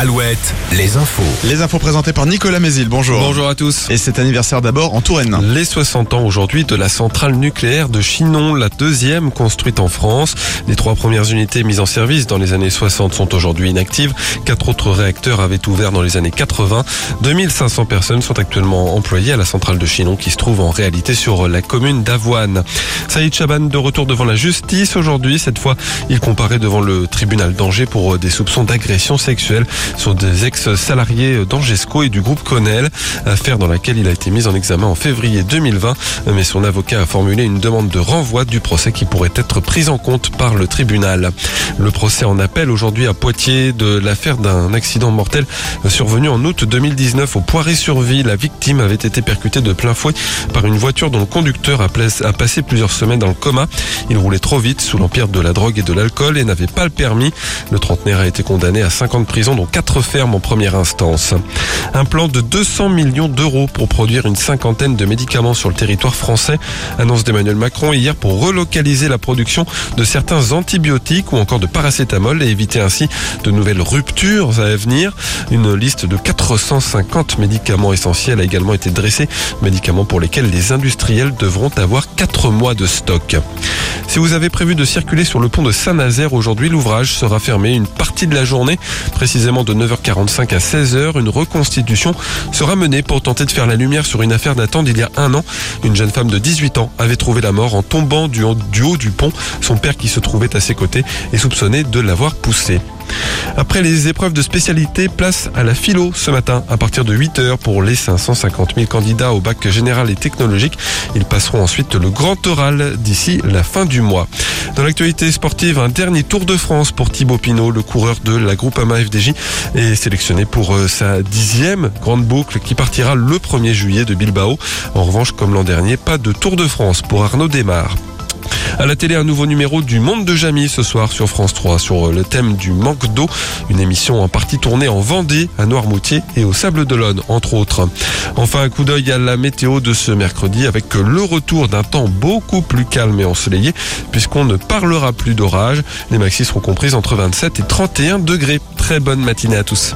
Alouette, les infos. Les infos présentées par Nicolas Mézil, bonjour. Bonjour à tous. Et cet anniversaire d'abord en Touraine. Les 60 ans aujourd'hui de la centrale nucléaire de Chinon, la deuxième construite en France. Les trois premières unités mises en service dans les années 60 sont aujourd'hui inactives. Quatre autres réacteurs avaient ouvert dans les années 80. 2500 personnes sont actuellement employées à la centrale de Chinon qui se trouve en réalité sur la commune d'Avoine. Saïd Chaban de retour devant la justice aujourd'hui. Cette fois, il comparait devant le tribunal d'Angers pour des soupçons d'agression sexuelle sur des ex-salariés d'Angesco et du groupe Connell, affaire dans laquelle il a été mis en examen en février 2020, mais son avocat a formulé une demande de renvoi du procès qui pourrait être prise en compte par le tribunal. Le procès en appel aujourd'hui à Poitiers de l'affaire d'un accident mortel survenu en août 2019 au Poiré-sur-Vie. La victime avait été percutée de plein fouet par une voiture dont le conducteur a passé plusieurs semaines dans le coma. Il roulait trop vite sous l'empire de la drogue et de l'alcool et n'avait pas le permis. Le trentenaire a été condamné à 5 ans de prison dont quatre fermes en première instance. Un plan de 200 millions d'euros pour produire une cinquantaine de médicaments sur le territoire français, annonce d'Emmanuel Macron hier pour relocaliser la production de certains antibiotiques ou encore de paracétamol et éviter ainsi de nouvelles ruptures à venir. Une liste de 450 médicaments essentiels a également été dressée, médicaments pour lesquels les industriels devront avoir 4 mois de stock. Si vous avez prévu de circuler sur le pont de Saint-Nazaire aujourd'hui, l'ouvrage sera fermé une partie de la journée, précisément de 9h45 à 16h. Une reconstitution sera menée pour tenter de faire la lumière sur une affaire datant d'il y a un an. Une jeune femme de 18 ans avait trouvé la mort en tombant du haut du, pont. Son père qui se trouvait à ses côtés est soupçonné de l'avoir poussée. Après les épreuves de spécialité, place à la philo ce matin à partir de 8h pour les 550 000 candidats au bac général et technologique. Ils passeront ensuite le grand oral d'ici la fin du mois. Dans l'actualité sportive, un dernier Tour de France pour Thibaut Pinot, le coureur de la Groupama FDJ, est sélectionné pour euh, sa dixième grande boucle qui partira le 1er juillet de Bilbao. En revanche, comme l'an dernier, pas de Tour de France pour Arnaud Desmar. À la télé, un nouveau numéro du Monde de Jamie ce soir sur France 3 sur le thème du manque d'eau. Une émission en partie tournée en Vendée, à Noirmoutier et au Sable d'Olonne, entre autres. Enfin, un coup d'œil à la météo de ce mercredi avec le retour d'un temps beaucoup plus calme et ensoleillé puisqu'on ne parlera plus d'orage. Les maxis seront comprises entre 27 et 31 degrés. Très bonne matinée à tous.